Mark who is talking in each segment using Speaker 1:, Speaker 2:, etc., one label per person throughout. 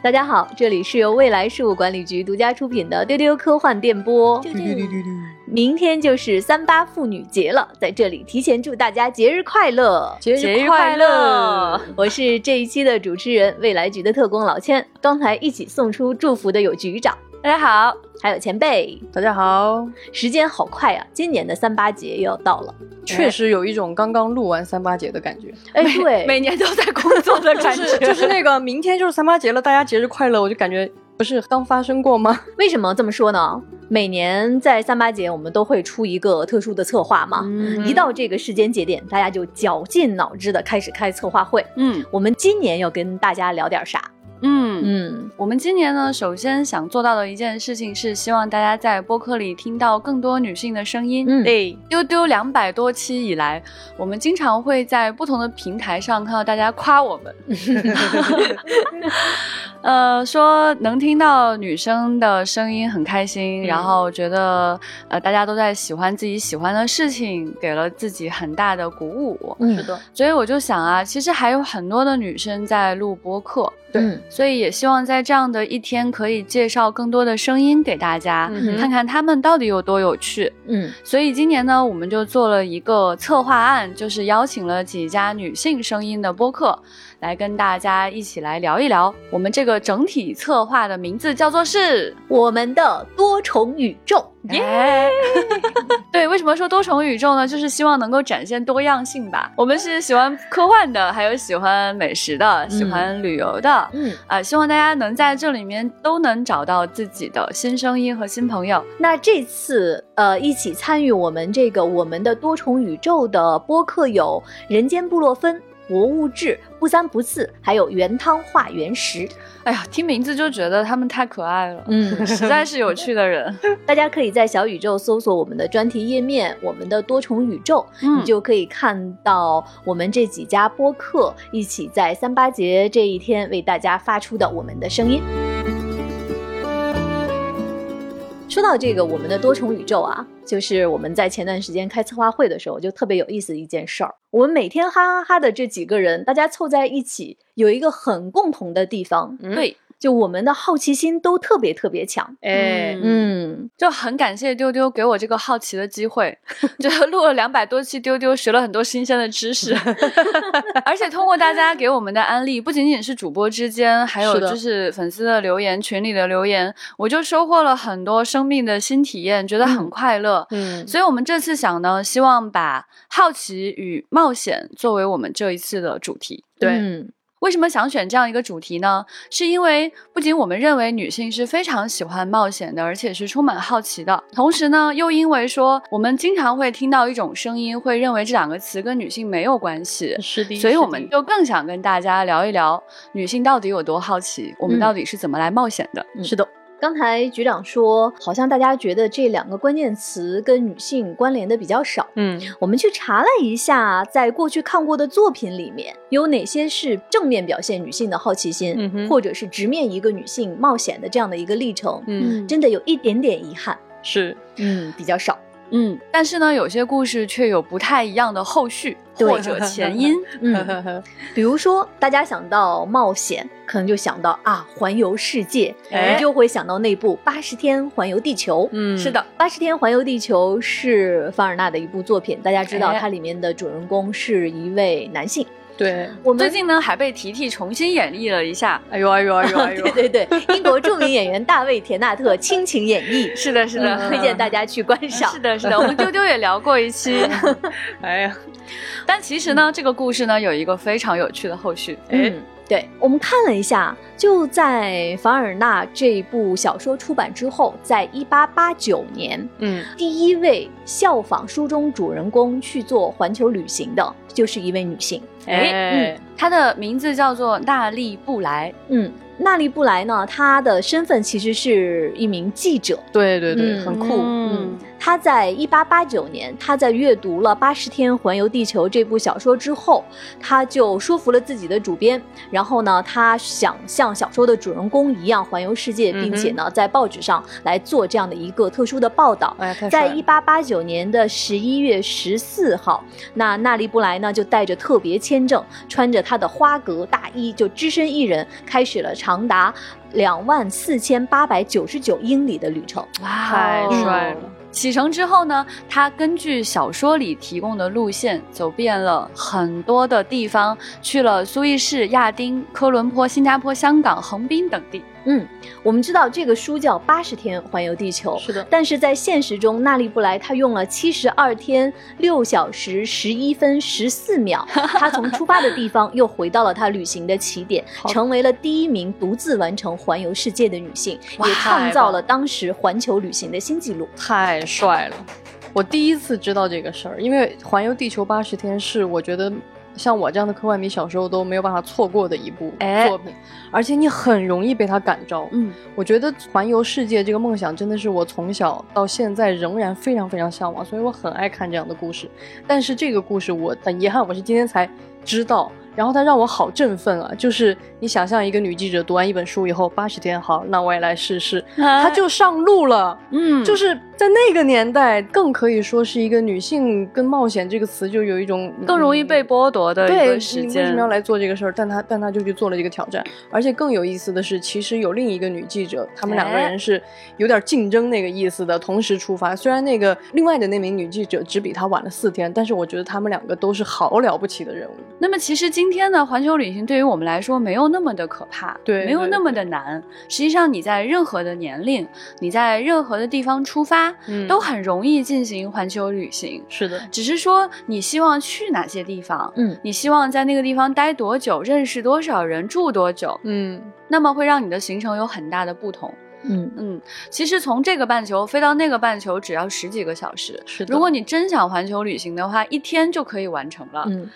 Speaker 1: 大家好，这里是由未来事务管理局独家出品的丢丢科幻电波。明天就是三八妇女节了，在这里提前祝大家节日快乐，
Speaker 2: 节日快乐！
Speaker 1: 我是这一期的主持人，未来局的特工老千。刚才一起送出祝福的有局长，
Speaker 2: 大家好，
Speaker 1: 还有前辈，
Speaker 3: 大家好。
Speaker 1: 时间好快啊，今年的三八节又要到了，
Speaker 3: 确实有一种刚刚录完三八节的感觉。
Speaker 1: 哎，对，
Speaker 2: 每年都在工作的感觉，
Speaker 3: 就是那个明天就是三八节了，大家节日快乐，我就感觉不是刚发生过吗？
Speaker 1: 为什么这么说呢？每年在三八节，我们都会出一个特殊的策划嘛。嗯一到这个时间节点，大家就绞尽脑汁的开始开策划会。嗯，我们今年要跟大家聊点啥？
Speaker 2: 嗯。嗯，我们今年呢，首先想做到的一件事情是，希望大家在播客里听到更多女性的声音。嗯，对，丢丢两百多期以来，我们经常会在不同的平台上看到大家夸我们，呃，说能听到女生的声音很开心，然后觉得呃大家都在喜欢自己喜欢的事情，给了自己很大的鼓舞。
Speaker 1: 嗯，是的，
Speaker 2: 所以我就想啊，其实还有很多的女生在录播客。
Speaker 3: 对，
Speaker 2: 所以也希望在这样的一天，可以介绍更多的声音给大家，看看他们到底有多有趣。嗯，所以今年呢，我们就做了一个策划案，就是邀请了几家女性声音的播客。来跟大家一起来聊一聊，我们这个整体策划的名字叫做是
Speaker 1: 我们的多重宇宙。耶，
Speaker 2: 对，为什么说多重宇宙呢？就是希望能够展现多样性吧。我们是喜欢科幻的，还有喜欢美食的，喜欢旅游的，嗯啊，希望大家能在这里面都能找到自己的新声音和新朋友。
Speaker 1: 那这次呃，一起参与我们这个我们的多重宇宙的播客有人间布洛芬。博物志不三不四，还有原汤化原食。
Speaker 2: 哎呀，听名字就觉得他们太可爱了，嗯，实在是有趣的人。
Speaker 1: 大家可以在小宇宙搜索我们的专题页面，我们的多重宇宙，你就可以看到我们这几家播客一起在三八节这一天为大家发出的我们的声音。说到这个，我们的多重宇宙啊，就是我们在前段时间开策划会的时候，就特别有意思的一件事儿。我们每天哈哈哈的这几个人，大家凑在一起，有一个很共同的地方，
Speaker 2: 对。
Speaker 1: 就我们的好奇心都特别特别强，
Speaker 2: 哎，嗯，就很感谢丢丢给我这个好奇的机会，就录了两百多期，丢丢学了很多新鲜的知识，而且通过大家给我们的安利，不仅仅是主播之间，还有就是粉丝的留言、群里的留言，我就收获了很多生命的新体验，觉得很快乐。嗯，所以我们这次想呢，希望把好奇与冒险作为我们这一次的主题。
Speaker 1: 对。
Speaker 2: 为什么想选这样一个主题呢？是因为不仅我们认为女性是非常喜欢冒险的，而且是充满好奇的。同时呢，又因为说我们经常会听到一种声音，会认为这两个词跟女性没有关系。
Speaker 1: 是的，
Speaker 2: 所以我们就更想跟大家聊一聊女性到底有多好奇，我们到底是怎么来冒险的。
Speaker 1: 是的。刚才局长说，好像大家觉得这两个关键词跟女性关联的比较少。嗯，我们去查了一下，在过去看过的作品里面，有哪些是正面表现女性的好奇心，嗯或者是直面一个女性冒险的这样的一个历程？嗯，真的有一点点遗憾，
Speaker 3: 是，
Speaker 1: 嗯，比较少。
Speaker 2: 嗯，但是呢，有些故事却有不太一样的后续或者前因。
Speaker 1: 嗯，比如说，大家想到冒险，可能就想到啊，环游世界，你就会想到那部《八十天环游地球》。
Speaker 2: 嗯，是的，《
Speaker 1: 八十天环游地球》是凡尔纳的一部作品，大家知道它里面的主人公是一位男性。
Speaker 3: 对，
Speaker 2: 我们最近呢还被提提重新演绎了一下。
Speaker 3: 哎呦哎呦哎呦哎呦！
Speaker 1: 对对对，英国著名演员大卫田纳特倾情演绎。
Speaker 2: 是的，是的，
Speaker 1: 推荐大家去观赏。
Speaker 2: 是的，是的，我们丢丢也聊过一期。
Speaker 3: 哎呀，
Speaker 2: 但其实呢，这个故事呢有一个非常有趣的后续。
Speaker 1: 嗯。对我们看了一下，就在凡尔纳这部小说出版之后，在一八八九年，嗯，第一位效仿书中主人公去做环球旅行的，就是一位女性。
Speaker 2: 哎，嗯，她的名字叫做娜丽布莱。
Speaker 1: 嗯，娜丽布莱呢，她的身份其实是一名记者。
Speaker 3: 对对对，很酷。
Speaker 1: 嗯，他在一八八九年，他在阅读了《八十天环游地球》这部小说之后，他就说服了自己的主编，然后呢，他想像小说的主人公一样环游世界，并且呢，在报纸上来做这样的一个特殊的报道。在一八八九年的十一月十四号，那纳利布莱呢就带着特别签证，穿着他的花格大衣，就只身一人，开始了长达两万四千八百九十九英里的旅程。
Speaker 2: 哇，太帅了！启程之后呢，他根据小说里提供的路线，走遍了很多的地方，去了苏伊士、亚丁、科伦坡、新加坡、香港、横滨等地。
Speaker 1: 嗯，我们知道这个书叫《八十天环游地球》，
Speaker 3: 是的。
Speaker 1: 但是在现实中，纳丽布莱她用了七十二天六小时十一分十四秒，她从出发的地方又回到了她旅行的起点，成为了第一名独自完成环游世界的女性，也创造了当时环球旅行的新纪录。
Speaker 3: 太帅了！我第一次知道这个事儿，因为环游地球八十天是我觉得。像我这样的科幻迷，小时候都没有办法错过的一部作品，而且你很容易被它感召。嗯，我觉得环游世界这个梦想真的是我从小到现在仍然非常非常向往，所以我很爱看这样的故事。但是这个故事我很遗憾，我是今天才知道。然后它让我好振奋啊！就是你想象一个女记者读完一本书以后，八十天好，那我也来试试，她就上路了。嗯，就是在那个年代，更可以说是一个女性跟冒险这个词就有一种
Speaker 2: 更容易被剥夺的一个时间。
Speaker 3: 为什么要来做这个事儿？但她但她就去做了这个挑战。而且更有意思的是，其实有另一个女记者，他们两个人是有点竞争那个意思的，同时出发。虽然那个另外的那名女记者只比她晚了四天，但是我觉得他们两个都是好了不起的人物。
Speaker 2: 那么其实今今天呢，环球旅行对于我们来说没有那么的可怕，
Speaker 3: 对，
Speaker 2: 没有那么的难。实际上，你在任何的年龄，你在任何的地方出发，都很容易进行环球旅行。
Speaker 3: 是的，
Speaker 2: 只是说你希望去哪些地方，嗯，你希望在那个地方待多久，认识多少人，住多久，嗯，那么会让你的行程有很大的不同。嗯嗯，其实从这个半球飞到那个半球只要十几个小时，
Speaker 3: 是
Speaker 2: 的。如果你真想环球旅行的话，一天就可以完成了。嗯。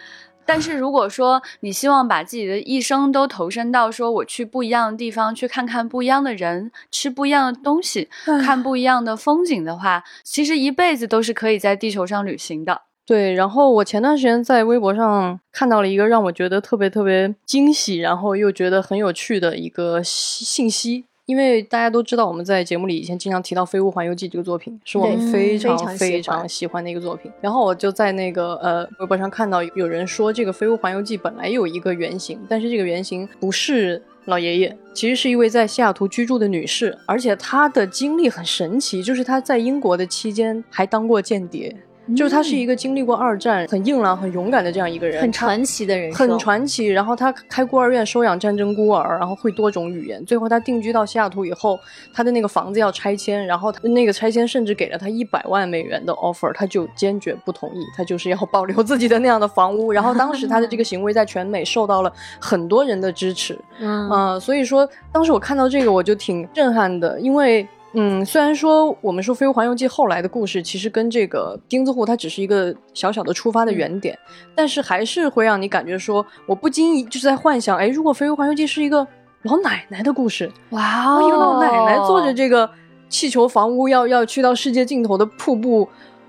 Speaker 2: 但是如果说你希望把自己的一生都投身到说我去不一样的地方去看看不一样的人，吃不一样的东西，看不一样的风景的话，其实一辈子都是可以在地球上旅行的。
Speaker 3: 对，然后我前段时间在微博上看到了一个让我觉得特别特别惊喜，然后又觉得很有趣的一个信息。因为大家都知道，我们在节目里以前经常提到《飞屋环游记》这个作品，是我们非常非常喜欢的一个作品。然后我就在那个呃微博上看到有人说，这个《飞屋环游记》本来有一个原型，但是这个原型不是老爷爷，其实是一位在西雅图居住的女士，而且她的经历很神奇，就是她在英国的期间还当过间谍。就是他是一个经历过二战、很硬朗、很勇敢的这样一个人，
Speaker 1: 很传奇的人，
Speaker 3: 很传奇。然后他开孤儿院收养战争孤儿，然后会多种语言。最后他定居到西雅图以后，他的那个房子要拆迁，然后那个拆迁甚至给了他一百万美元的 offer，他就坚决不同意，他就是要保留自己的那样的房屋。然后当时他的这个行为在全美受到了很多人的支持，嗯，所以说当时我看到这个我就挺震撼的，因为。嗯，虽然说我们说《飞屋环游记》后来的故事其实跟这个钉子户它只是一个小小的出发的原点，但是还是会让你感觉说，我不经意就是在幻想，哎，如果《飞屋环游记》是一个老奶奶的故事，哇，哦一个老奶奶坐着这个气球房屋要要去到世界尽头的瀑布，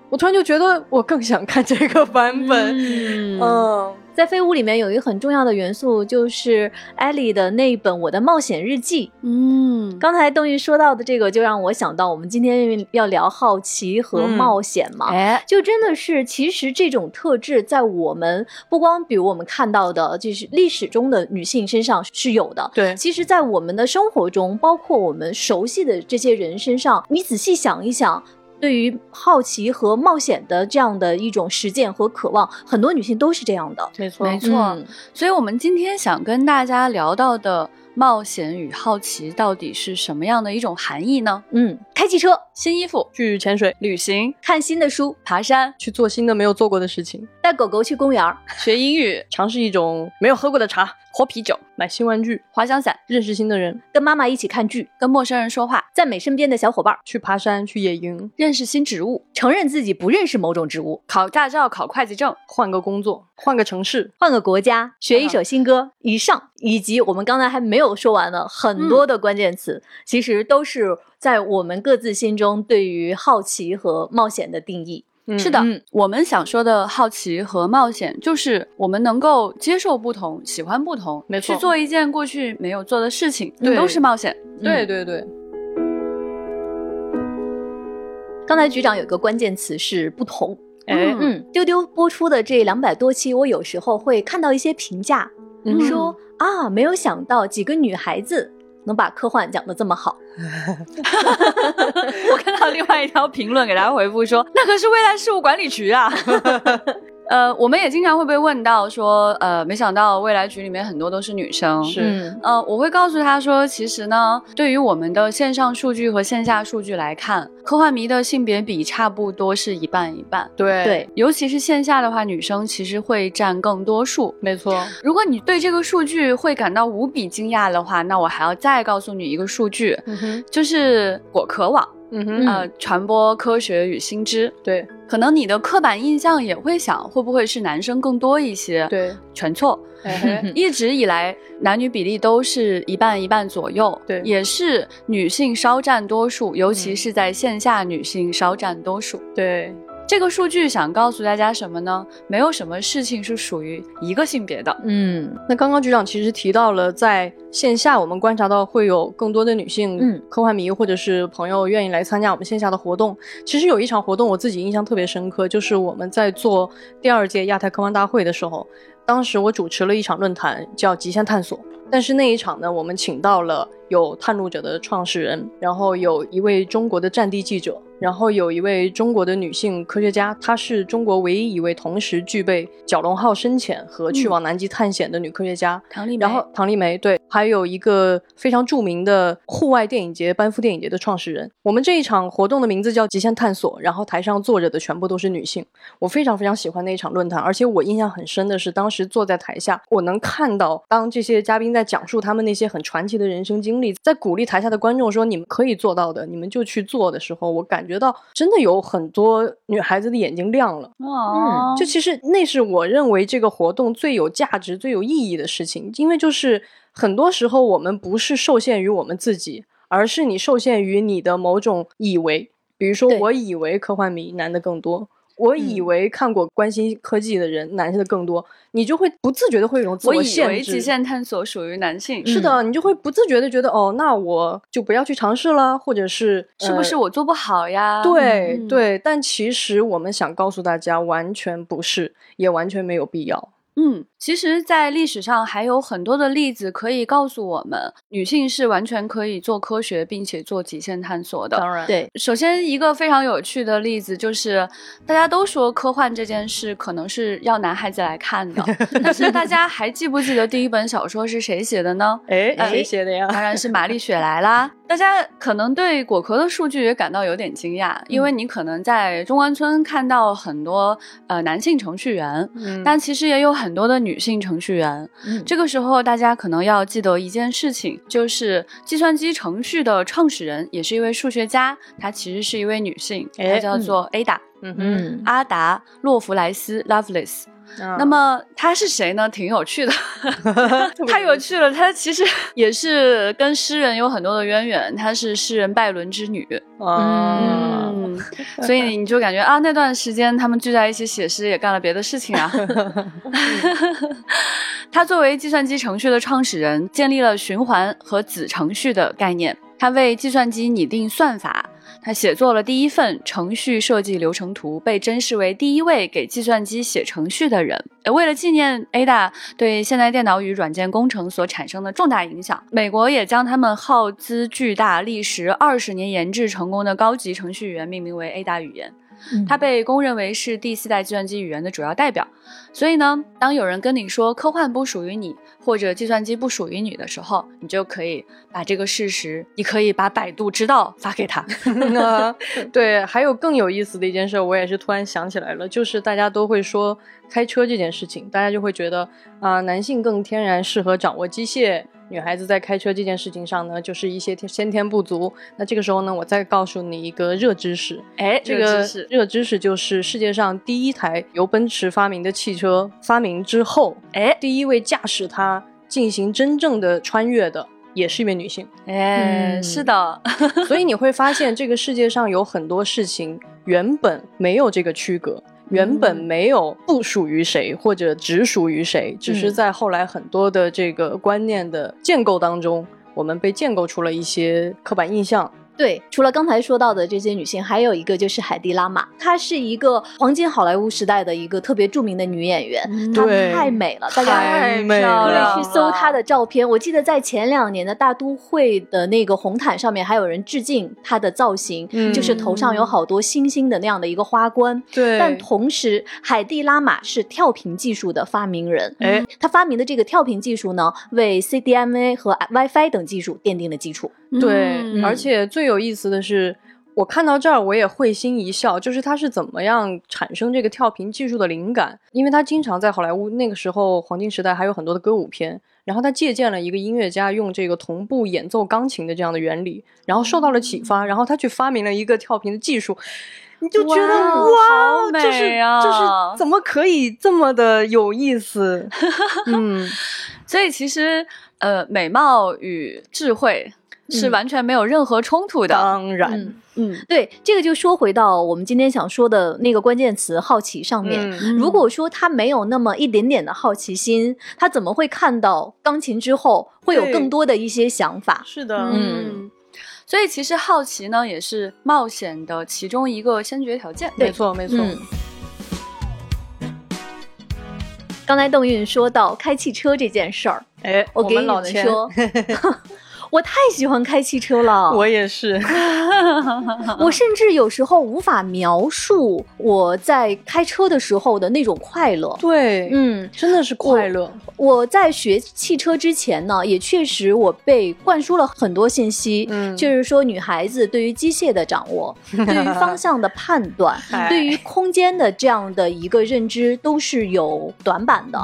Speaker 3: 我突然就觉得我更想看这个版本，嗯。
Speaker 1: 在飞屋里面有一个很重要的元素，就是艾莉的那一本《我的冒险日记》。嗯，刚才邓玉说到的这个，就让我想到我们今天要聊好奇和冒险嘛。哎，就真的是，其实这种特质在我们不光比如我们看到的，就是历史中的女性身上是有的。
Speaker 3: 对，
Speaker 1: 其实，在我们的生活中，包括我们熟悉的这些人身上，你仔细想一想。对于好奇和冒险的这样的一种实践和渴望，很多女性都是这样的。
Speaker 3: 没错，
Speaker 2: 没错。所以，我们今天想跟大家聊到的冒险与好奇，到底是什么样的一种含义呢？
Speaker 1: 嗯，开汽车、
Speaker 2: 新衣服、
Speaker 3: 去潜水、
Speaker 2: 旅行、
Speaker 1: 看新的书、
Speaker 2: 爬山、
Speaker 3: 去做新的没有做过的事情、
Speaker 1: 带狗狗去公园、
Speaker 2: 学英语、
Speaker 3: 尝试一种没有喝过的茶、
Speaker 2: 喝啤酒、
Speaker 3: 买新玩具、
Speaker 2: 滑翔伞、
Speaker 3: 认识新的人、
Speaker 1: 跟妈妈一起看剧、
Speaker 2: 跟陌生人说话。
Speaker 1: 赞美身边的小伙伴，
Speaker 3: 去爬山，去野营，
Speaker 2: 认识新植物，
Speaker 1: 承认自己不认识某种植物，
Speaker 2: 考驾照，考会计证，
Speaker 3: 换个工作，换个城市，
Speaker 1: 换个国家，学一首新歌。以上以及我们刚才还没有说完的很多的关键词，其实都是在我们各自心中对于好奇和冒险的定义。
Speaker 2: 是的，我们想说的好奇和冒险，就是我们能够接受不同，喜欢不同，
Speaker 3: 没
Speaker 2: 错，去做一件过去没有做的事情，都是冒险。
Speaker 3: 对对对。
Speaker 1: 刚才局长有个关键词是不同。
Speaker 3: 哎，
Speaker 1: 嗯，丢丢播出的这两百多期，我有时候会看到一些评价，说啊，没有想到几个女孩子。能把科幻讲得这么好，
Speaker 2: 我看到另外一条评论给大家回复说，那可是未来事务管理局啊。呃，我们也经常会被问到说，呃，没想到未来局里面很多都是女生。
Speaker 3: 是，
Speaker 2: 呃，我会告诉他说，其实呢，对于我们的线上数据和线下数据来看，科幻迷的性别比差不多是一半一半。
Speaker 3: 对
Speaker 1: 对，
Speaker 2: 尤其是线下的话，女生其实会占更多数。
Speaker 3: 没错。
Speaker 2: 如果你对这个数据会感到无比惊讶的话，那我还要再告诉你一个数据，就是果壳网。
Speaker 3: 嗯哼，
Speaker 2: 呃，传播科学与新知，
Speaker 3: 对，
Speaker 2: 可能你的刻板印象也会想，会不会是男生更多一些？
Speaker 3: 对，
Speaker 2: 全错，一直以来男女比例都是一半一半左右，
Speaker 3: 对，
Speaker 2: 也是女性稍占多数，尤其是在线下，女性稍占多数，
Speaker 3: 对。
Speaker 2: 这个数据想告诉大家什么呢？没有什么事情是属于一个性别的。
Speaker 1: 嗯，
Speaker 3: 那刚刚局长其实提到了，在线下我们观察到会有更多的女性科幻迷或者是朋友愿意来参加我们线下的活动。其实有一场活动我自己印象特别深刻，就是我们在做第二届亚太科幻大会的时候，当时我主持了一场论坛，叫《极限探索》。但是那一场呢，我们请到了有探路者的创始人，然后有一位中国的战地记者。然后有一位中国的女性科学家，她是中国唯一一位同时具备蛟龙号深潜和去往南极探险的女科学家。
Speaker 2: 唐丽梅。
Speaker 3: 然后唐丽梅对，还有一个非常著名的户外电影节——班夫电影节的创始人。我们这一场活动的名字叫“极限探索”，然后台上坐着的全部都是女性。我非常非常喜欢那一场论坛，而且我印象很深的是，当时坐在台下，我能看到当这些嘉宾在讲述他们那些很传奇的人生经历，在鼓励台下的观众说：“你们可以做到的，你们就去做”的时候，我感觉。觉到真的有很多女孩子的眼睛亮了，
Speaker 2: 嗯，
Speaker 3: 就其实那是我认为这个活动最有价值、最有意义的事情，因为就是很多时候我们不是受限于我们自己，而是你受限于你的某种以为，比如说我以为科幻迷男的更多。我以为看过关心科技的人，男性的更多，你就会不自觉的会有一种自我限制。
Speaker 2: 我以为极限探索属于男性，
Speaker 3: 是的，你就会不自觉的觉得，哦，那我就不要去尝试了，或者是
Speaker 2: 是不是我做不好呀？
Speaker 3: 对对，但其实我们想告诉大家，完全不是，也完全没有必要。
Speaker 2: 嗯，其实，在历史上还有很多的例子可以告诉我们，女性是完全可以做科学，并且做极限探索的。
Speaker 3: 当然，
Speaker 1: 对。
Speaker 2: 首先，一个非常有趣的例子就是，大家都说科幻这件事可能是要男孩子来看的，但是大家还记不记得第一本小说是谁写的呢？
Speaker 3: 哎，谁写的呀？
Speaker 2: 当然是玛丽雪莱啦。大家可能对果壳的数据也感到有点惊讶，因为你可能在中关村看到很多呃男性程序员，但其实也有很多的女性程序员。这个时候大家可能要记得一件事情，就是计算机程序的创始人也是一位数学家，她其实是一位女性，她叫做 Ada，
Speaker 3: 嗯哼，
Speaker 2: 阿达洛弗莱斯 （Lovelace）。那么他是谁呢？挺有趣的，太有趣了。他其实 也是跟诗人有很多的渊源，他是诗人拜伦之女。嗯，所以你就感觉啊，那段时间他们聚在一起写诗，也干了别的事情啊。他作为计算机程序的创始人，建立了循环和子程序的概念，他为计算机拟定算法。他写作了第一份程序设计流程图，被珍视为第一位给计算机写程序的人。为了纪念 Ada 对现代电脑与软件工程所产生的重大影响，美国也将他们耗资巨大、历时二十年研制成功的高级程序员命名为 Ada 语言。它被公认为是第四代计算机语言的主要代表，所以呢，当有人跟你说科幻不属于你，或者计算机不属于你的时候，你就可以把这个事实，你可以把百度知道发给他。
Speaker 3: 对，还有更有意思的一件事，我也是突然想起来了，就是大家都会说开车这件事情，大家就会觉得啊，男性更天然适合掌握机械。女孩子在开车这件事情上呢，就是一些先天不足。那这个时候呢，我再告诉你一个热知识，
Speaker 2: 哎，
Speaker 3: 这个热知识就是世界上第一台由奔驰发明的汽车发明之后，
Speaker 2: 哎，
Speaker 3: 第一位驾驶它进行真正的穿越的。也是一位女性，
Speaker 2: 哎，是的，
Speaker 3: 所以你会发现这个世界上有很多事情原本没有这个区隔，原本没有不属于谁或者只属于谁，只是在后来很多的这个观念的建构当中，我们被建构出了一些刻板印象。
Speaker 1: 对，除了刚才说到的这些女性，还有一个就是海蒂拉玛，她是一个黄金好莱坞时代的一个特别著名的女演员，她太美了，大家
Speaker 3: 太
Speaker 1: 美
Speaker 3: 了，
Speaker 1: 可以去搜她的照片。我记得在前两年的大都会的那个红毯上面，还有人致敬她的造型，就是头上有好多星星的那样的一个花冠。
Speaker 3: 对，
Speaker 1: 但同时海蒂拉玛是跳频技术的发明人，
Speaker 3: 哎，
Speaker 1: 她发明的这个跳频技术呢，为 CDMA 和 WiFi 等技术奠定了基础。
Speaker 3: 对，而且最有意思的是，我看到这儿我也会心一笑，就是他是怎么样产生这个跳频技术的灵感？因为他经常在好莱坞那个时候黄金时代还有很多的歌舞片，然后他借鉴了一个音乐家用这个同步演奏钢琴的这样的原理，然后受到了启发，然后他去发明了一个跳频的技术，你就觉得哇，
Speaker 2: 就是，
Speaker 3: 就是怎么可以这么的有意思？嗯，
Speaker 2: 所以其实呃，美貌与智慧。是完全没有任何冲突的。
Speaker 3: 当然，
Speaker 1: 嗯，对，这个就说回到我们今天想说的那个关键词“好奇”上面。如果说他没有那么一点点的好奇心，他怎么会看到钢琴之后会有更多的一些想法？
Speaker 3: 是的，嗯。
Speaker 2: 所以其实好奇呢，也是冒险的其中一个先决条件。
Speaker 3: 没错，没错。
Speaker 1: 刚才邓韵说到开汽车这件事儿，
Speaker 3: 哎，
Speaker 1: 我给你们说。我太喜欢开汽车了，
Speaker 3: 我也是。
Speaker 1: 我甚至有时候无法描述我在开车的时候的那种快乐。
Speaker 3: 对，嗯，真的是快乐。
Speaker 1: 我在学汽车之前呢，也确实我被灌输了很多信息，嗯，就是说女孩子对于机械的掌握，对于方向的判断，对于空间的这样的一个认知都是有短板的。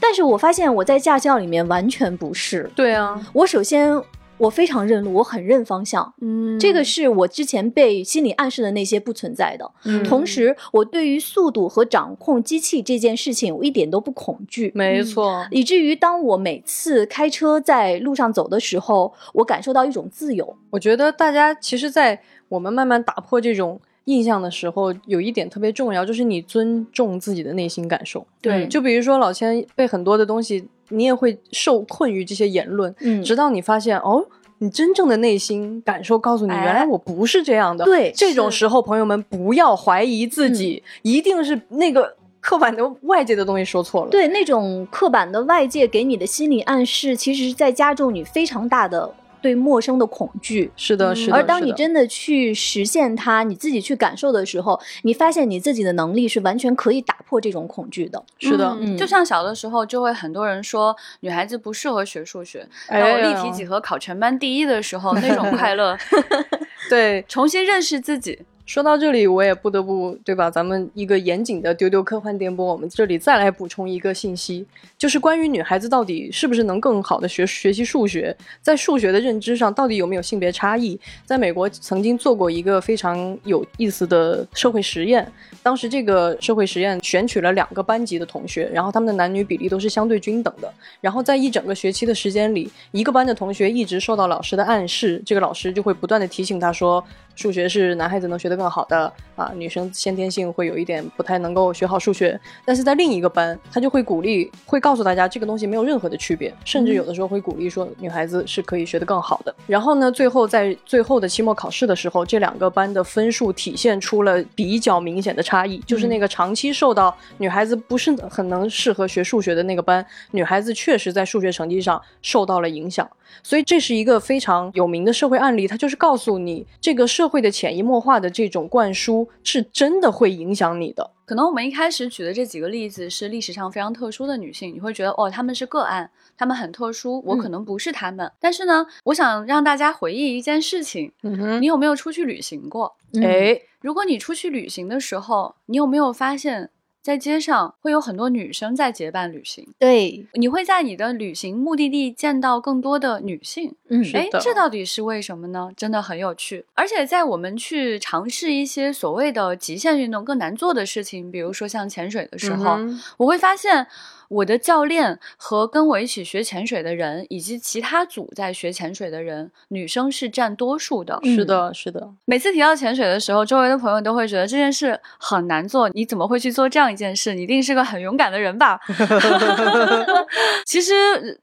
Speaker 1: 但是我发现我在驾校里面完全不是。
Speaker 3: 对啊，
Speaker 1: 我首先。我非常认路，我很认方向，嗯，这个是我之前被心理暗示的那些不存在的。同时，我对于速度和掌控机器这件事情，我一点都不恐惧。
Speaker 3: 没错，
Speaker 1: 以至于当我每次开车在路上走的时候，我感受到一种自由。
Speaker 3: 我觉得大家其实，在我们慢慢打破这种印象的时候，有一点特别重要，就是你尊重自己的内心感受。
Speaker 1: 对，
Speaker 3: 就比如说老千被很多的东西。你也会受困于这些言论，嗯，直到你发现哦，你真正的内心感受告诉你，原来我不是这样的。
Speaker 1: 对，
Speaker 3: 这种时候，朋友们不要怀疑自己，一定是那个刻板的外界的东西说错了。
Speaker 1: 对，那种刻板的外界给你的心理暗示，其实是在加重你非常大的。对陌生的恐惧
Speaker 3: 是的，是的。
Speaker 1: 而当你真的去实现它，你自己去感受的时候，你发现你自己的能力是完全可以打破这种恐惧的。
Speaker 3: 是的，
Speaker 2: 就像小的时候，就会很多人说女孩子不适合学数学。然后立体几何考全班第一的时候，那种快乐，
Speaker 3: 对，
Speaker 2: 重新认识自己。
Speaker 3: 说到这里，我也不得不对吧？咱们一个严谨的丢丢科幻电波，我们这里再来补充一个信息，就是关于女孩子到底是不是能更好的学学习数学，在数学的认知上到底有没有性别差异？在美国曾经做过一个非常有意思的社会实验，当时这个社会实验选取了两个班级的同学，然后他们的男女比例都是相对均等的，然后在一整个学期的时间里，一个班的同学一直受到老师的暗示，这个老师就会不断的提醒他说。数学是男孩子能学得更好的啊，女生先天性会有一点不太能够学好数学。但是在另一个班，他就会鼓励，会告诉大家这个东西没有任何的区别，甚至有的时候会鼓励说女孩子是可以学得更好的。然后呢，最后在最后的期末考试的时候，这两个班的分数体现出了比较明显的差异，就是那个长期受到女孩子不是很能适合学数学的那个班，女孩子确实在数学成绩上受到了影响。所以这是一个非常有名的社会案例，它就是告诉你，这个社会的潜移默化的这种灌输是真的会影响你的。
Speaker 2: 可能我们一开始举的这几个例子是历史上非常特殊的女性，你会觉得哦，她们是个案，她们很特殊，我可能不是她们。但是呢，我想让大家回忆一件事情，你有没有出去旅行过？
Speaker 3: 哎，
Speaker 2: 如果你出去旅行的时候，你有没有发现在街上会有很多女生在结伴旅行。
Speaker 1: 对，
Speaker 2: 你会在你的旅行目的地见到更多的女性。
Speaker 1: 嗯，
Speaker 2: 哎，这到底是为什么呢？真的很有趣。而且在我们去尝试一些所谓的极限运动更难做的事情，比如说像潜水的时候，我会发现。我的教练和跟我一起学潜水的人，以及其他组在学潜水的人，女生是占多数的。
Speaker 3: 是的，是的。
Speaker 2: 每次提到潜水的时候，周围的朋友都会觉得这件事很难做。你怎么会去做这样一件事？你一定是个很勇敢的人吧？其实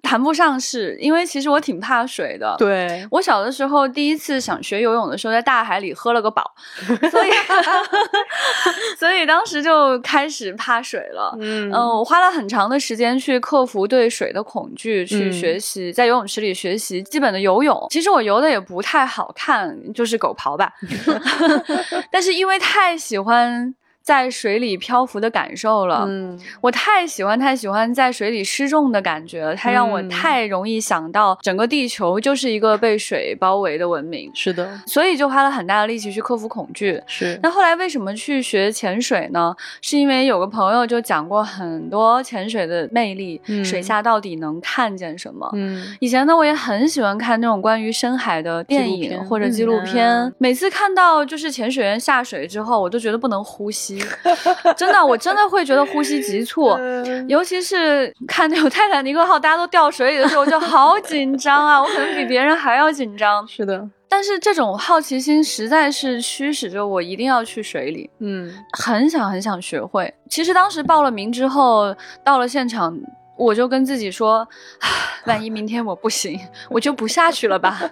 Speaker 2: 谈不上是，因为其实我挺怕水的。
Speaker 3: 对
Speaker 2: 我小的时候第一次想学游泳的时候，在大海里喝了个饱，所以 所以当时就开始怕水了。嗯嗯，我花了很长的。时间去克服对水的恐惧，去学习在游泳池里学习基本的游泳。其实我游的也不太好看，就是狗刨吧。但是因为太喜欢。在水里漂浮的感受了，嗯，我太喜欢太喜欢在水里失重的感觉了，它让我太容易想到整个地球就是一个被水包围的文明，
Speaker 3: 是的，
Speaker 2: 所以就花了很大的力气去克服恐惧。
Speaker 3: 是，
Speaker 2: 那后来为什么去学潜水呢？是因为有个朋友就讲过很多潜水的魅力，水下到底能看见什么？嗯，以前呢我也很喜欢看那种关于深海的电影或者纪录片，每次看到就是潜水员下水之后，我都觉得不能呼吸。真的，我真的会觉得呼吸急促，尤其是看那种泰坦尼克号大家都掉水里的时候，我就好紧张啊！我可能比别人还要紧张。
Speaker 3: 是的，
Speaker 2: 但是这种好奇心实在是驱使着我一定要去水里，嗯，很想很想学会。其实当时报了名之后，到了现场。我就跟自己说，万一明天我不行，我就不下去了吧。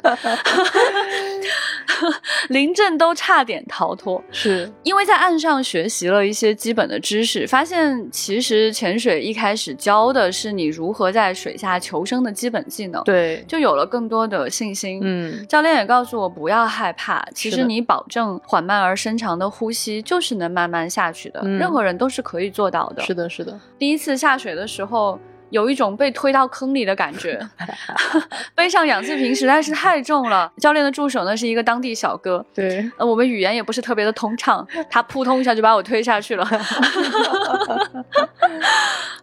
Speaker 2: 临阵都差点逃脱，
Speaker 3: 是
Speaker 2: 因为在岸上学习了一些基本的知识，发现其实潜水一开始教的是你如何在水下求生的基本技能，
Speaker 3: 对，
Speaker 2: 就有了更多的信心。嗯，教练也告诉我不要害怕，其实你保证缓慢而深长的呼吸，就是能慢慢下去的，任何人都是可以做到的。
Speaker 3: 是的，是的。
Speaker 2: 第一次下水的时候。有一种被推到坑里的感觉，背上氧气瓶实在是太重了。教练的助手呢是一个当地小哥，
Speaker 3: 对，
Speaker 2: 呃，我们语言也不是特别的通畅，他扑通一下就把我推下去了，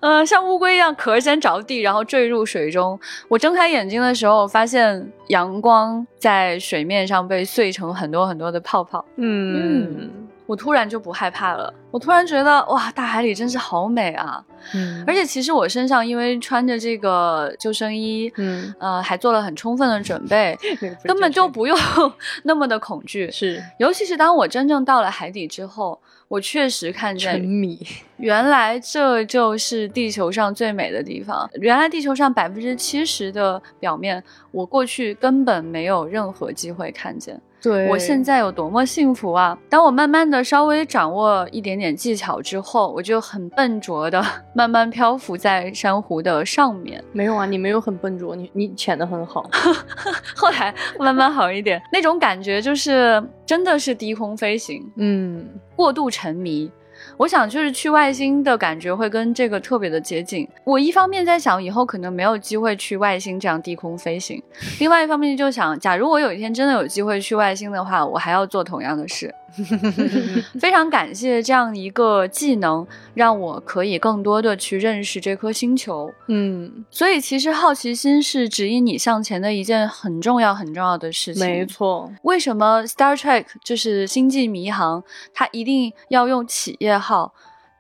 Speaker 2: 呃，像乌龟一样壳先着地，然后坠入水中。我睁开眼睛的时候，发现阳光在水面上被碎成很多很多的泡泡。嗯。我突然就不害怕了，我突然觉得哇，大海里真是好美啊！嗯，而且其实我身上因为穿着这个救生衣，嗯，呃，还做了很充分的准备，根本就不用 那么的恐惧。
Speaker 3: 是，
Speaker 2: 尤其是当我真正到了海底之后，我确实看见，
Speaker 3: 沉迷，
Speaker 2: 原来这就是地球上最美的地方。原来地球上百分之七十的表面，我过去根本没有任何机会看见。
Speaker 3: 对
Speaker 2: 我现在有多么幸福啊！当我慢慢的稍微掌握一点点技巧之后，我就很笨拙的 慢慢漂浮在珊瑚的上面。
Speaker 3: 没有啊，你没有很笨拙，你你潜的很好。
Speaker 2: 后来慢慢好一点，那种感觉就是真的是低空飞行，嗯，过度沉迷。我想就是去外星的感觉会跟这个特别的接近。我一方面在想以后可能没有机会去外星这样低空飞行，另外一方面就想，假如我有一天真的有机会去外星的话，我还要做同样的事。非常感谢这样一个技能，让我可以更多的去认识这颗星球。嗯，所以其实好奇心是指引你向前的一件很重要很重要的事情。
Speaker 3: 没错。
Speaker 2: 为什么 Star Trek 就是星际迷航，它一定要用企业号、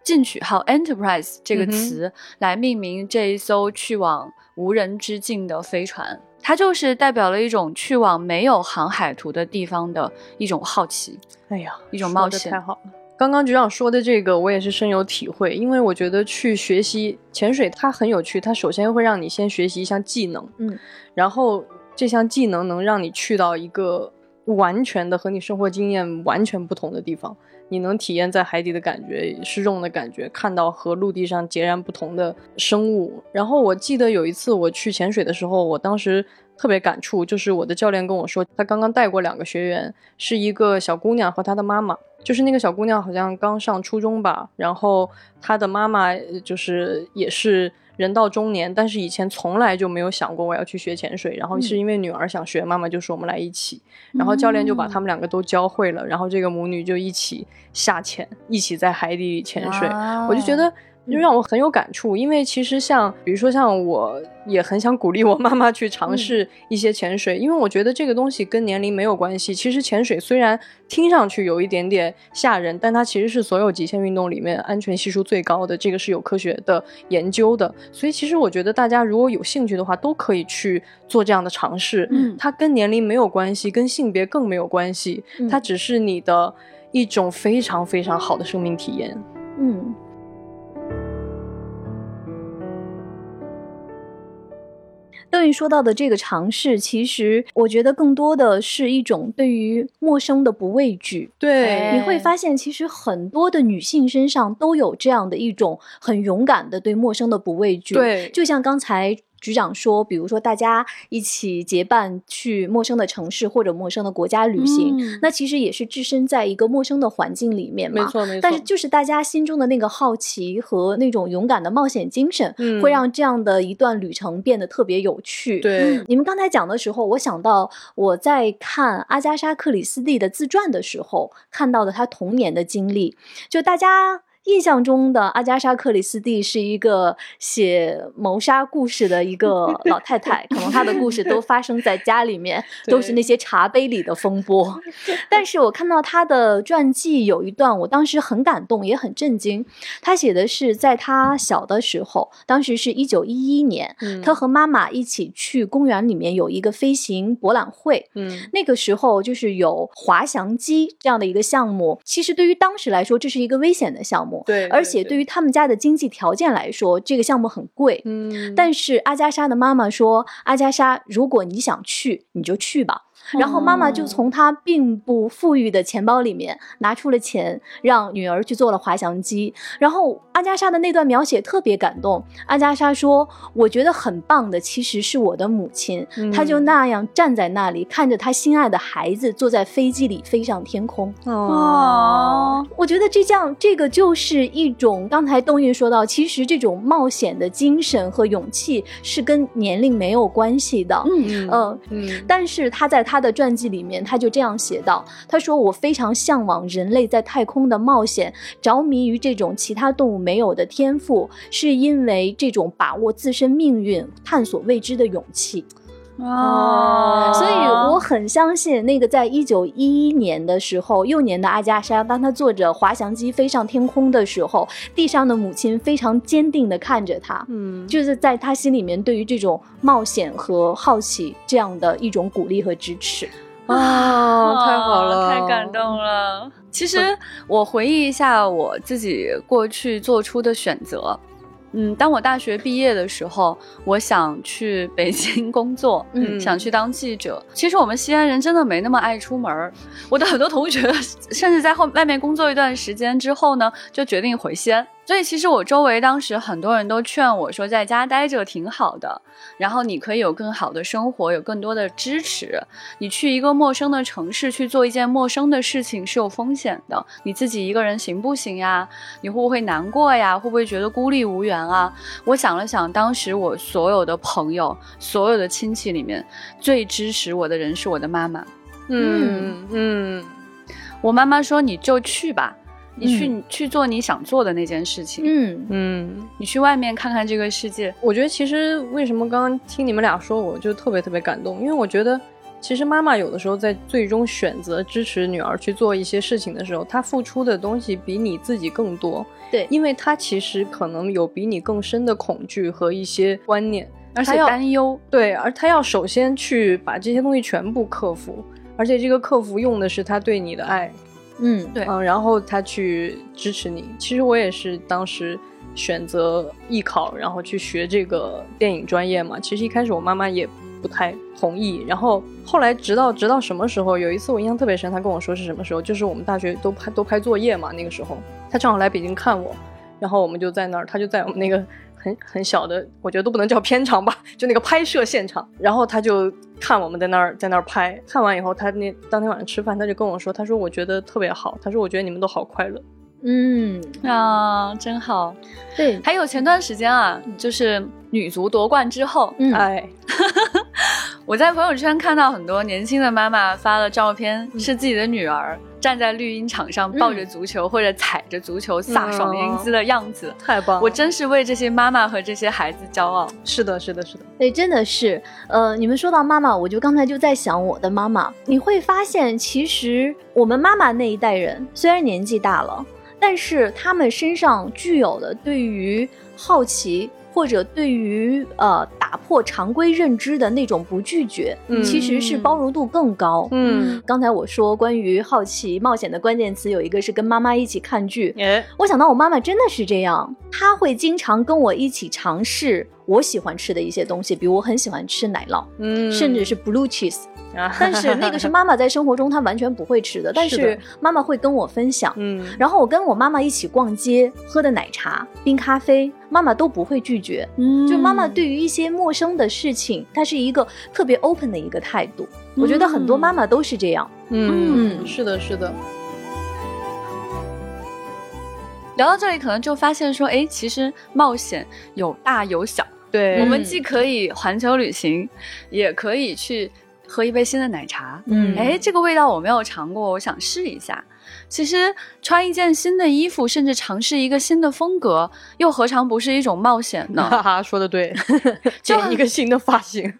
Speaker 2: 进取号 Enterprise 这个词来命名这一艘去往无人之境的飞船？它就是代表了一种去往没有航海图的地方的一种好奇。
Speaker 3: 哎呀，
Speaker 2: 一种冒险
Speaker 3: 太好了！刚刚局长说的这个，我也是深有体会。因为我觉得去学习潜水，它很有趣。它首先会让你先学习一项技能，嗯，然后这项技能能让你去到一个完全的和你生活经验完全不同的地方。你能体验在海底的感觉、失重的感觉，看到和陆地上截然不同的生物。然后我记得有一次我去潜水的时候，我当时。特别感触，就是我的教练跟我说，他刚刚带过两个学员，是一个小姑娘和她的妈妈，就是那个小姑娘好像刚上初中吧，然后她的妈妈就是也是人到中年，但是以前从来就没有想过我要去学潜水。然后是因为女儿想学，妈妈就说我们来一起。然后教练就把他们两个都教会了，然后这个母女就一起下潜，一起在海底里潜水。我就觉得。就让我很有感触，因为其实像，比如说像我也很想鼓励我妈妈去尝试一些潜水，因为我觉得这个东西跟年龄没有关系。其实潜水虽然听上去有一点点吓人，但它其实是所有极限运动里面安全系数最高的，这个是有科学的研究的。所以其实我觉得大家如果有兴趣的话，都可以去做这样的尝试。嗯，它跟年龄没有关系，跟性别更没有关系，它只是你的一种非常非常好的生命体验。嗯。
Speaker 1: 邓宇说到的这个尝试，其实我觉得更多的是一种对于陌生的不畏惧。
Speaker 3: 对，
Speaker 1: 你会发现，其实很多的女性身上都有这样的一种很勇敢的对陌生的不畏惧。
Speaker 3: 对，
Speaker 1: 就像刚才。局长说，比如说大家一起结伴去陌生的城市或者陌生的国家旅行，那其实也是置身在一个陌生的环境里面
Speaker 3: 嘛。没错，没错。
Speaker 1: 但是就是大家心中的那个好奇和那种勇敢的冒险精神，会让这样的一段旅程变得特别有趣。
Speaker 3: 对，
Speaker 1: 你们刚才讲的时候，我想到我在看阿加莎·克里斯蒂的自传的时候，看到的她童年的经历，就大家。印象中的阿加莎·克里斯蒂是一个写谋杀故事的一个 老太太，可能她的故事都发生在家里面，都是那些茶杯里的风波。但是我看到她的传记有一段，我当时很感动，也很震惊。她写的是在她小的时候，当时是一九一一年，她和妈妈一起去公园里面有一个飞行博览会。嗯，那个时候就是有滑翔机这样的一个项目，其实对于当时来说，这是一个危险的项目。
Speaker 3: 对，
Speaker 1: 而且对于他们家的经济条件来说，这个项目很贵。嗯，但是阿加莎的妈妈说：“阿加莎，如果你想去，你就去吧。”然后妈妈就从她并不富裕的钱包里面拿出了钱，让女儿去做了滑翔机。然后阿加莎的那段描写特别感动。阿加莎说：“我觉得很棒的，其实是我的母亲，她就那样站在那里，看着她心爱的孩子坐在飞机里飞上天空。”哦，我觉得这样这个就是一种刚才冬运说到，其实这种冒险的精神和勇气是跟年龄没有关系的。嗯嗯嗯，但是她在他。他的传记里面，他就这样写道：“他说我非常向往人类在太空的冒险，着迷于这种其他动物没有的天赋，是因为这种把握自身命运、探索未知的勇气。”哦，所以我很相信那个在一九一一年的时候，幼年的阿加莎，当他坐着滑翔机飞上天空的时候，地上的母亲非常坚定的看着他，嗯，就是在他心里面对于这种冒险和好奇这样的一种鼓励和支持。
Speaker 3: 啊，太好了，
Speaker 2: 太感动了。其实我回忆一下我自己过去做出的选择。嗯，当我大学毕业的时候，我想去北京工作，嗯，想去当记者。其实我们西安人真的没那么爱出门儿。我的很多同学，甚至在后外面工作一段时间之后呢，就决定回西安。所以其实我周围当时很多人都劝我说，在家待着挺好的，然后你可以有更好的生活，有更多的支持。你去一个陌生的城市去做一件陌生的事情是有风险的，你自己一个人行不行呀？你会不会难过呀？会不会觉得孤立无援啊？我想了想，当时我所有的朋友、所有的亲戚里面，最支持我的人是我的妈妈。嗯嗯，我妈妈说你就去吧。你去去做你想做的那件事情。嗯嗯，你去外面看看这个世界。
Speaker 3: 我觉得其实为什么刚刚听你们俩说，我就特别特别感动，因为我觉得其实妈妈有的时候在最终选择支持女儿去做一些事情的时候，她付出的东西比你自己更多。
Speaker 1: 对，
Speaker 3: 因为她其实可能有比你更深的恐惧和一些观念，
Speaker 2: 而且担忧。
Speaker 3: 对，而她要首先去把这些东西全部克服，而且这个克服用的是她对你的爱。
Speaker 1: 嗯，
Speaker 2: 对，
Speaker 3: 嗯，然后他去支持你。其实我也是当时选择艺考，然后去学这个电影专业嘛。其实一开始我妈妈也不太同意，然后后来直到直到什么时候，有一次我印象特别深，她跟我说是什么时候，就是我们大学都拍都拍作业嘛，那个时候他正好来北京看我，然后我们就在那儿，她就在我们那个。很很小的，我觉得都不能叫片场吧，就那个拍摄现场。然后他就看我们在那儿在那儿拍，看完以后，他那当天晚上吃饭，他就跟我说，他说我觉得特别好，他说我觉得你们都好快乐。
Speaker 1: 嗯
Speaker 2: 啊，真好。
Speaker 1: 对，
Speaker 2: 还有前段时间啊，就是女足夺冠之后，
Speaker 3: 哎，
Speaker 2: 我在朋友圈看到很多年轻的妈妈发了照片，是自己的女儿站在绿茵场上抱着足球或者踩着足球飒爽英姿的样子，
Speaker 3: 太棒！
Speaker 2: 我真是为这些妈妈和这些孩子骄傲。
Speaker 3: 是的，是的，是的。
Speaker 1: 对，真的是。呃，你们说到妈妈，我就刚才就在想我的妈妈。你会发现，其实我们妈妈那一代人虽然年纪大了。但是他们身上具有的对于好奇或者对于呃打破常规认知的那种不拒绝，其实是包容度更高。
Speaker 3: 嗯，
Speaker 1: 刚才我说关于好奇冒险的关键词有一个是跟妈妈一起看剧，我想到我妈妈真的是这样，她会经常跟我一起尝试我喜欢吃的一些东西，比如我很喜欢吃奶酪，嗯，甚至是 blue cheese。但是那个是妈妈在生活中她完全不会吃的，但是妈妈会跟我分享。嗯，然后我跟我妈妈一起逛街，喝的奶茶、冰咖啡，妈妈都不会拒绝。嗯，就妈妈对于一些陌生的事情，她是一个特别 open 的一个态度。我觉得很多妈妈都是这样。
Speaker 3: 嗯，是的，是的。
Speaker 2: 聊到这里，可能就发现说，哎，其实冒险有大有小。
Speaker 3: 对，
Speaker 2: 我们既可以环球旅行，也可以去。喝一杯新的奶茶，嗯，哎，这个味道我没有尝过，我想试一下。其实穿一件新的衣服，甚至尝试一个新的风格，又何尝不是一种冒险呢？
Speaker 3: 哈哈，说的对，剪一个新的发型，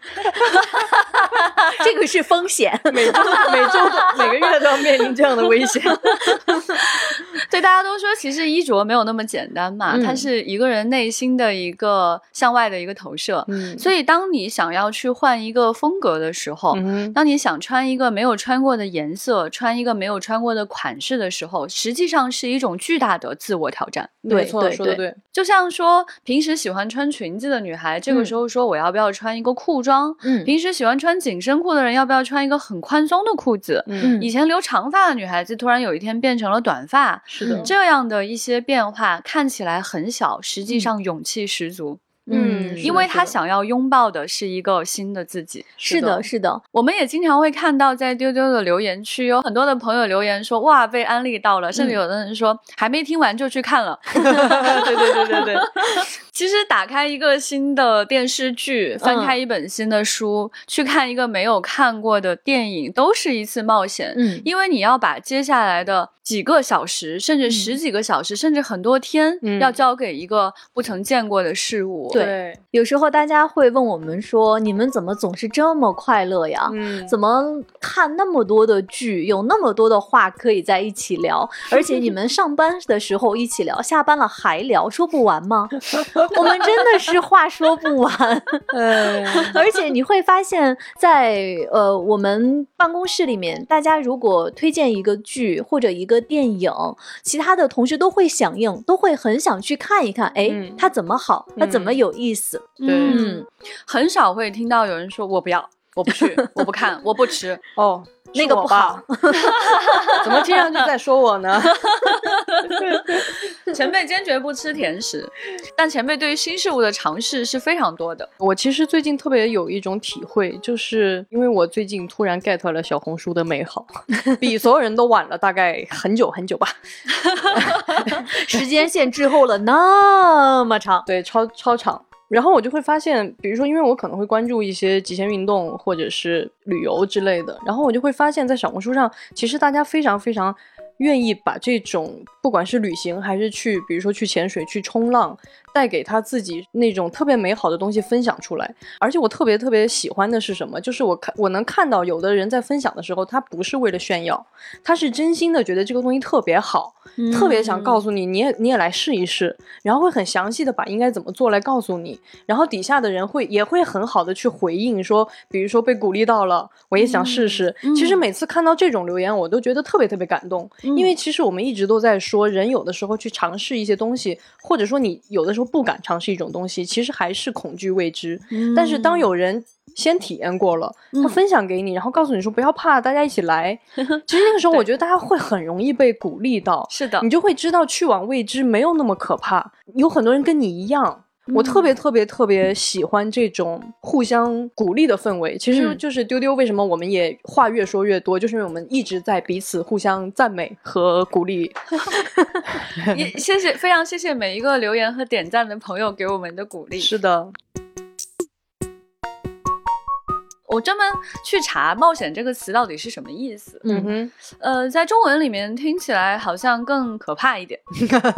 Speaker 1: 这个是风险，
Speaker 3: 每周每周每个月都要面临这样的危险。
Speaker 2: 对，大家都说其实衣着没有那么简单嘛，它是一个人内心的一个向外的一个投射。嗯，所以当你想要去换一个风格的时候，当你想穿一个没有穿过的颜色，穿一个没有穿过的款式的时候，实际上是一种巨大的自我挑战。
Speaker 3: 对，说的对。
Speaker 2: 就像说平时喜欢穿裙子的女孩，这个时候说我要不要穿一个裤装？嗯，平时喜欢穿紧身裤的人，要不要穿一个很宽松的裤子？嗯，以前留长发的女孩子，突然有一天变成了短发。
Speaker 3: 是的，
Speaker 2: 这样的一些变化看起来很小，实际上勇气十足。
Speaker 3: 嗯，
Speaker 2: 因为他想要拥抱的是一个新的自己。
Speaker 1: 是的，是的。
Speaker 2: 我们也经常会看到，在丢丢的留言区，有很多的朋友留言说：“哇，被安利到了。”甚至有的人说：“还没听完就去看了。”对对对对对。其实打开一个新的电视剧，翻开一本新的书，去看一个没有看过的电影，都是一次冒险。嗯，因为你要把接下来的。几个小时，甚至十几个小时，甚至很多天，要交给一个不曾见过的事物。
Speaker 3: 对，
Speaker 1: 有时候大家会问我们说：“你们怎么总是这么快乐呀？怎么看那么多的剧，有那么多的话可以在一起聊？而且你们上班的时候一起聊，下班了还聊，说不完吗？” 我们真的是话说不完。而且你会发现在呃我们办公室里面，大家如果推荐一个剧或者一个。电影，其他的同事都会响应，都会很想去看一看。哎，它怎么好？他怎么有意思？
Speaker 2: 嗯，很少会听到有人说我不要，我不去，我不看，我不吃。
Speaker 3: 哦。
Speaker 1: 那个不好，
Speaker 3: 怎么听上去在说我呢？
Speaker 2: 前辈坚决不吃甜食，但前辈对于新事物的尝试是非常多的。
Speaker 3: 我其实最近特别有一种体会，就是因为我最近突然 get 了小红书的美好，比所有人都晚了大概很久很久吧，
Speaker 1: 时间线滞后了那么长，
Speaker 3: 对，超超长。然后我就会发现，比如说，因为我可能会关注一些极限运动或者是旅游之类的，然后我就会发现，在小红书上，其实大家非常非常愿意把这种不管是旅行还是去，比如说去潜水、去冲浪。带给他自己那种特别美好的东西分享出来，而且我特别特别喜欢的是什么？就是我看我能看到有的人在分享的时候，他不是为了炫耀，他是真心的觉得这个东西特别好，特别想告诉你，你也你也来试一试，然后会很详细的把应该怎么做来告诉你，然后底下的人会也会很好的去回应说，比如说被鼓励到了，我也想试试。其实每次看到这种留言，我都觉得特别特别感动，因为其实我们一直都在说，人有的时候去尝试一些东西，或者说你有的时候。不敢尝试一种东西，其实还是恐惧未知。但是当有人先体验过了，他分享给你，然后告诉你说不要怕，大家一起来。其实那个时候，我觉得大家会很容易被鼓励到。
Speaker 2: 是的，
Speaker 3: 你就会知道去往未知没有那么可怕。有很多人跟你一样，我特别特别特别喜欢这种互相鼓励的氛围。其实就是丢丢为什么我们也话越说越多，就是因为我们一直在彼此互相赞美和鼓励。
Speaker 2: 也谢谢，非常谢谢每一个留言和点赞的朋友给我们的鼓励。
Speaker 3: 是的。
Speaker 2: 我专门去查“冒险”这个词到底是什么意思。
Speaker 3: 嗯哼，
Speaker 2: 呃，在中文里面听起来好像更可怕一点，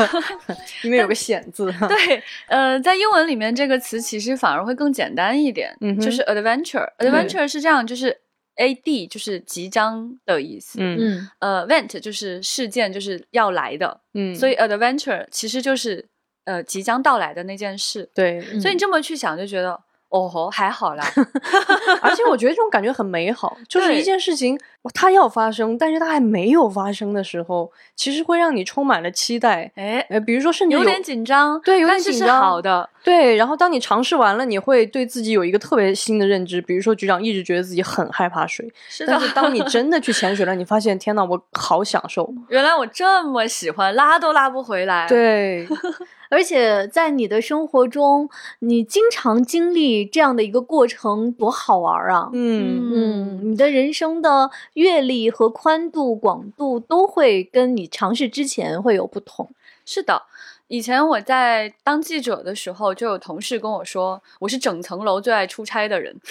Speaker 3: 因为有个“险”字。
Speaker 2: 对，呃，在英文里面这个词其实反而会更简单一点，嗯就是 adventure。adventure 是这样，就是 a d 就是即将的意思。
Speaker 1: 嗯嗯，
Speaker 2: 呃，event 就是事件，就是要来的。嗯，所以 adventure 其实就是呃即将到来的那件事。
Speaker 3: 对，
Speaker 2: 所以你这么去想，就觉得。哦吼，还好啦，
Speaker 3: 而且我觉得这种感觉很美好，就是一件事情它要发生，但是它还没有发生的时候，其实会让你充满了期待。哎，比如说甚至
Speaker 2: 有点紧张，
Speaker 3: 对，有点紧张，
Speaker 2: 好的，
Speaker 3: 对。然后当你尝试完了，你会对自己有一个特别新的认知。比如说局长一直觉得自己很害怕水，但是当你真的去潜水了，你发现天呐，我好享受，
Speaker 2: 原来我这么喜欢，拉都拉不回来。
Speaker 3: 对。
Speaker 1: 而且在你的生活中，你经常经历这样的一个过程，多好玩啊！嗯嗯，你的人生的阅历和宽度、广度都会跟你尝试之前会有不同。
Speaker 2: 是的。以前我在当记者的时候，就有同事跟我说，我是整层楼最爱出差的人。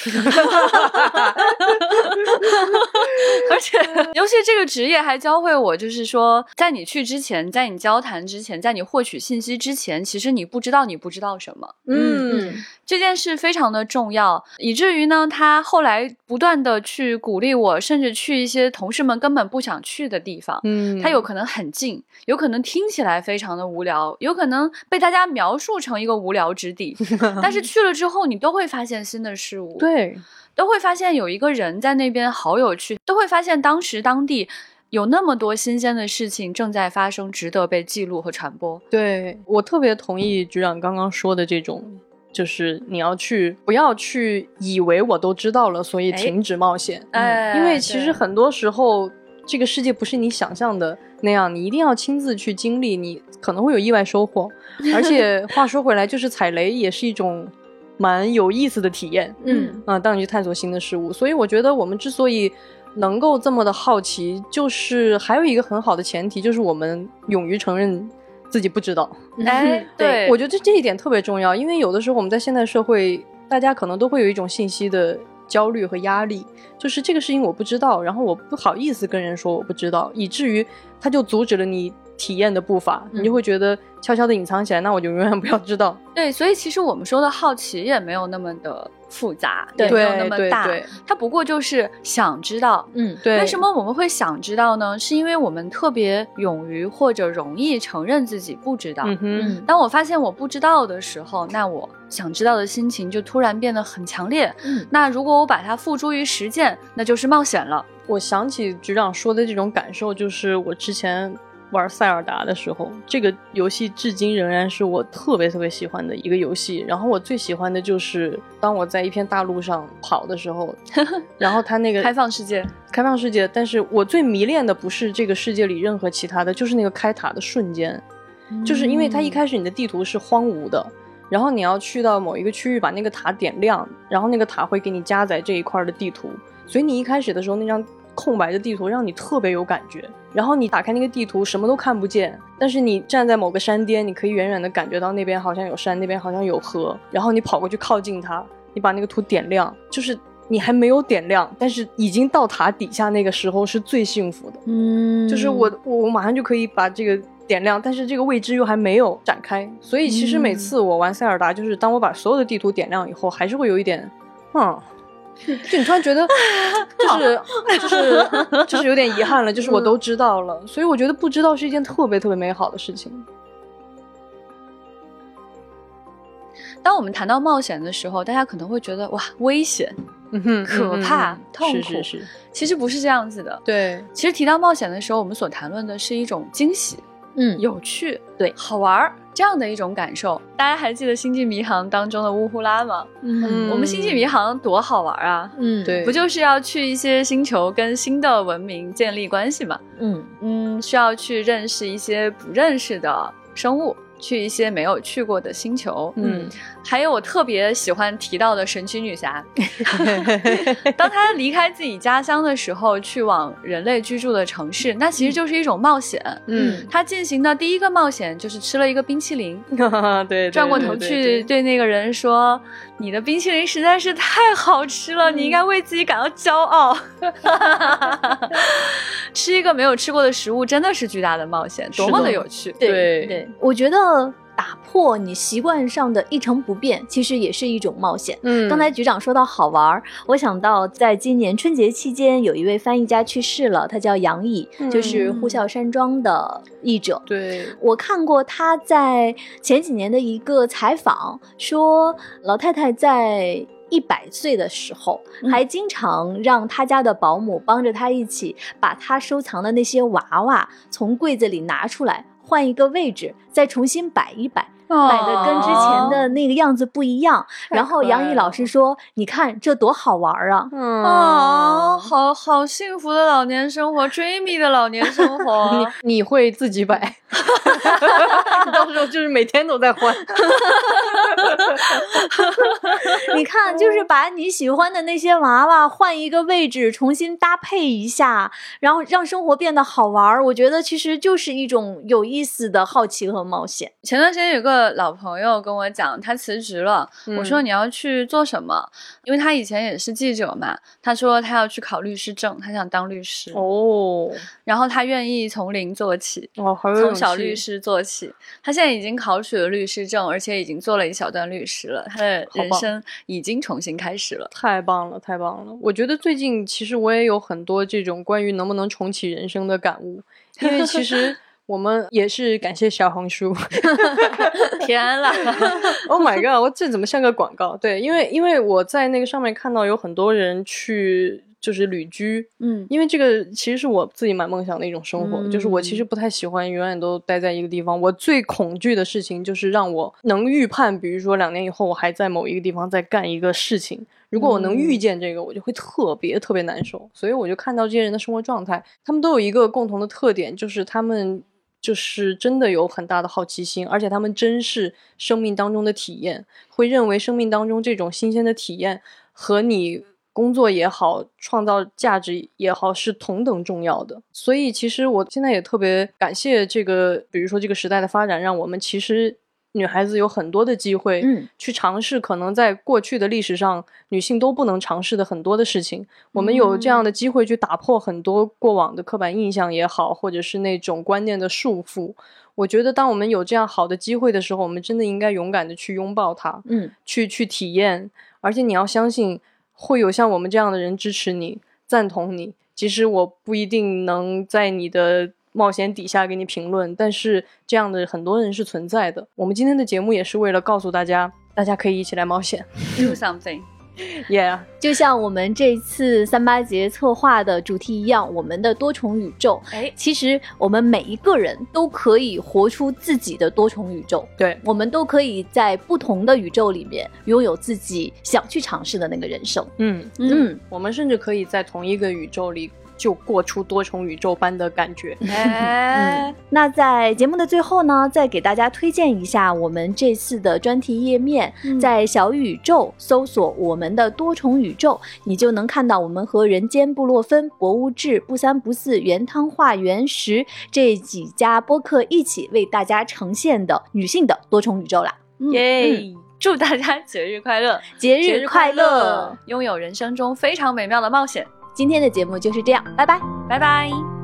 Speaker 2: 而且，尤其这个职业还教会我，就是说，在你去之前，在你交谈之前，在你获取信息之前，其实你不知道你不知道什么。嗯，这件事非常的重要，以至于呢，他后来不断的去鼓励我，甚至去一些同事们根本不想去的地方。嗯，他有可能很近，有可能听起来非常的无聊。有可能被大家描述成一个无聊之地，但是去了之后，你都会发现新的事物，
Speaker 3: 对，
Speaker 2: 都会发现有一个人在那边好有趣，都会发现当时当地有那么多新鲜的事情正在发生，值得被记录和传播。
Speaker 3: 对我特别同意局长刚刚说的这种，就是你要去，不要去以为我都知道了，所以停止冒险。哎，因为其实很多时候。这个世界不是你想象的那样，你一定要亲自去经历，你可能会有意外收获。而且话说回来，就是踩雷也是一种蛮有意思的体验。嗯啊，当你去探索新的事物，所以我觉得我们之所以能够这么的好奇，就是还有一个很好的前提，就是我们勇于承认自己不知道。
Speaker 2: 哎，对，
Speaker 3: 我觉得这这一点特别重要，因为有的时候我们在现代社会，大家可能都会有一种信息的。焦虑和压力，就是这个事情我不知道，然后我不好意思跟人说我不知道，以至于他就阻止了你体验的步伐，你就会觉得悄悄的隐藏起来，那我就永远不要知道。
Speaker 2: 对，所以其实我们说的好奇也没有那么的。复杂也没有那么大，它不过就是想知道，
Speaker 3: 嗯，对。
Speaker 2: 为什么我们会想知道呢？是因为我们特别勇于或者容易承认自己不知道。嗯当我发现我不知道的时候，那我想知道的心情就突然变得很强烈。嗯，那如果我把它付诸于实践，那就是冒险了。
Speaker 3: 我想起局长说的这种感受，就是我之前。玩塞尔达的时候，这个游戏至今仍然是我特别特别喜欢的一个游戏。然后我最喜欢的就是当我在一片大陆上跑的时候，然后它那个
Speaker 2: 开放世界，
Speaker 3: 开放世界。但是我最迷恋的不是这个世界里任何其他的，就是那个开塔的瞬间，就是因为它一开始你的地图是荒芜的，然后你要去到某一个区域把那个塔点亮，然后那个塔会给你加载这一块的地图，所以你一开始的时候那张。空白的地图让你特别有感觉，然后你打开那个地图什么都看不见，但是你站在某个山巅，你可以远远的感觉到那边好像有山，那边好像有河，然后你跑过去靠近它，你把那个图点亮，就是你还没有点亮，但是已经到塔底下那个时候是最幸福的，嗯，就是我。我我马上就可以把这个点亮，但是这个未知又还没有展开，所以其实每次我玩塞尔达，就是当我把所有的地图点亮以后，还是会有一点，嗯。就你突然觉得，就是就是就是有点遗憾了，就是我都知道了，所以我觉得不知道是一件特别特别美好的事情。
Speaker 2: 当我们谈到冒险的时候，大家可能会觉得哇，危险、可怕、痛苦。
Speaker 3: 是是是，
Speaker 2: 其实不是这样子的。
Speaker 3: 对，
Speaker 2: 其实提到冒险的时候，我们所谈论的是一种惊喜。
Speaker 1: 嗯，
Speaker 2: 有趣，
Speaker 1: 对，
Speaker 2: 好玩儿这样的一种感受。大家还记得《星际迷航》当中的乌呼拉吗？嗯，我们《星际迷航》多好玩啊！
Speaker 3: 嗯，对，
Speaker 2: 不就是要去一些星球跟新的文明建立关系嘛？嗯嗯，需要去认识一些不认识的生物，去一些没有去过的星球。
Speaker 3: 嗯，
Speaker 2: 还有我特别喜欢提到的神奇女侠，当她离开自己家乡的时候，去往人类居住的城市，那其实就是一种冒险。嗯，她进行的第一个冒险就是吃了一个冰淇淋，
Speaker 3: 对，
Speaker 2: 转过头去对那个人说：“你的冰淇淋实在是太好吃了，你应该为自己感到骄傲。”吃一个没有吃过的食物真的是巨大的冒险，多么的有趣！
Speaker 1: 对对，我觉得。打破你习惯上的一成不变，其实也是一种冒险。嗯，刚才局长说到好玩，我想到在今年春节期间，有一位翻译家去世了，他叫杨毅，就是《呼啸山庄》的译者。
Speaker 3: 对，
Speaker 1: 我看过他在前几年的一个采访，说老太太在一百岁的时候，还经常让他家的保姆帮着他一起把他收藏的那些娃娃从柜子里拿出来。换一个位置，再重新摆一摆，摆的跟之前的那个样子不一样。然后杨毅老师说：“你看这多好玩啊！”
Speaker 2: 啊，好好幸福的老年生活，dreamy 的老年生活。
Speaker 3: 你你会自己摆？到时候就是每天都在换。
Speaker 1: 你看，就是把你喜欢的那些娃娃换一个位置，重新搭配一下，然后让生活变得好玩儿。我觉得其实就是一种有意思的好奇和冒险。
Speaker 2: 前段时间有个老朋友跟我讲，他辞职了。我说你要去做什么？因为他以前也是记者嘛。他说他要去考律师证，他想当律师
Speaker 3: 哦。
Speaker 2: 然后他愿意从零做起，
Speaker 3: 哦，
Speaker 2: 从小律师做起。他现在已经考取了律师证，而且已经做了一小段律师了。他的人生已经重新开始了，
Speaker 3: 太棒了，太棒了！我觉得最近其实我也有很多这种关于能不能重启人生的感悟，因为其实我们也是感谢小红书。
Speaker 2: 天啦，
Speaker 3: Oh my god！我这怎么像个广告？对，因为因为我在那个上面看到有很多人去。就是旅居，嗯，因为这个其实是我自己蛮梦想的一种生活。就是我其实不太喜欢永远都待在一个地方。我最恐惧的事情就是让我能预判，比如说两年以后我还在某一个地方在干一个事情。如果我能预见这个，我就会特别特别难受。所以我就看到这些人的生活状态，他们都有一个共同的特点，就是他们就是真的有很大的好奇心，而且他们珍视生命当中的体验，会认为生命当中这种新鲜的体验和你。工作也好，创造价值也好，是同等重要的。所以，其实我现在也特别感谢这个，比如说这个时代的发展，让我们其实女孩子有很多的机会，嗯，去尝试可能在过去的历史上女性都不能尝试的很多的事情。我们有这样的机会去打破很多过往的刻板印象也好，或者是那种观念的束缚。我觉得，当我们有这样好的机会的时候，我们真的应该勇敢的去拥抱它，嗯，去去体验。而且你要相信。会有像我们这样的人支持你、赞同你。即使我不一定能在你的冒险底下给你评论，但是这样的很多人是存在的。我们今天的节目也是为了告诉大家，大家可以一起来冒险
Speaker 2: ，do something。
Speaker 3: Yeah，
Speaker 1: 就像我们这次三八节策划的主题一样，我们的多重宇宙。哎，其实我们每一个人都可以活出自己的多重宇宙。
Speaker 3: 对，
Speaker 1: 我们都可以在不同的宇宙里面拥有自己想去尝试的那个人生。
Speaker 3: 嗯嗯，我们甚至可以在同一个宇宙里。就过出多重宇宙般的感觉。
Speaker 1: 哎，那在节目的最后呢，再给大家推荐一下我们这次的专题页面，在小宇宙搜索我们的多重宇宙，你就能看到我们和人间布洛芬、博物志、不三不四、原汤化原石这几家播客一起为大家呈现的女性的多重宇宙啦。
Speaker 2: 耶！祝大家节日快乐，
Speaker 1: 节日快乐，
Speaker 2: 拥有人生中非常美妙的冒险。
Speaker 1: 今天的节目就是这样，拜拜，
Speaker 2: 拜拜。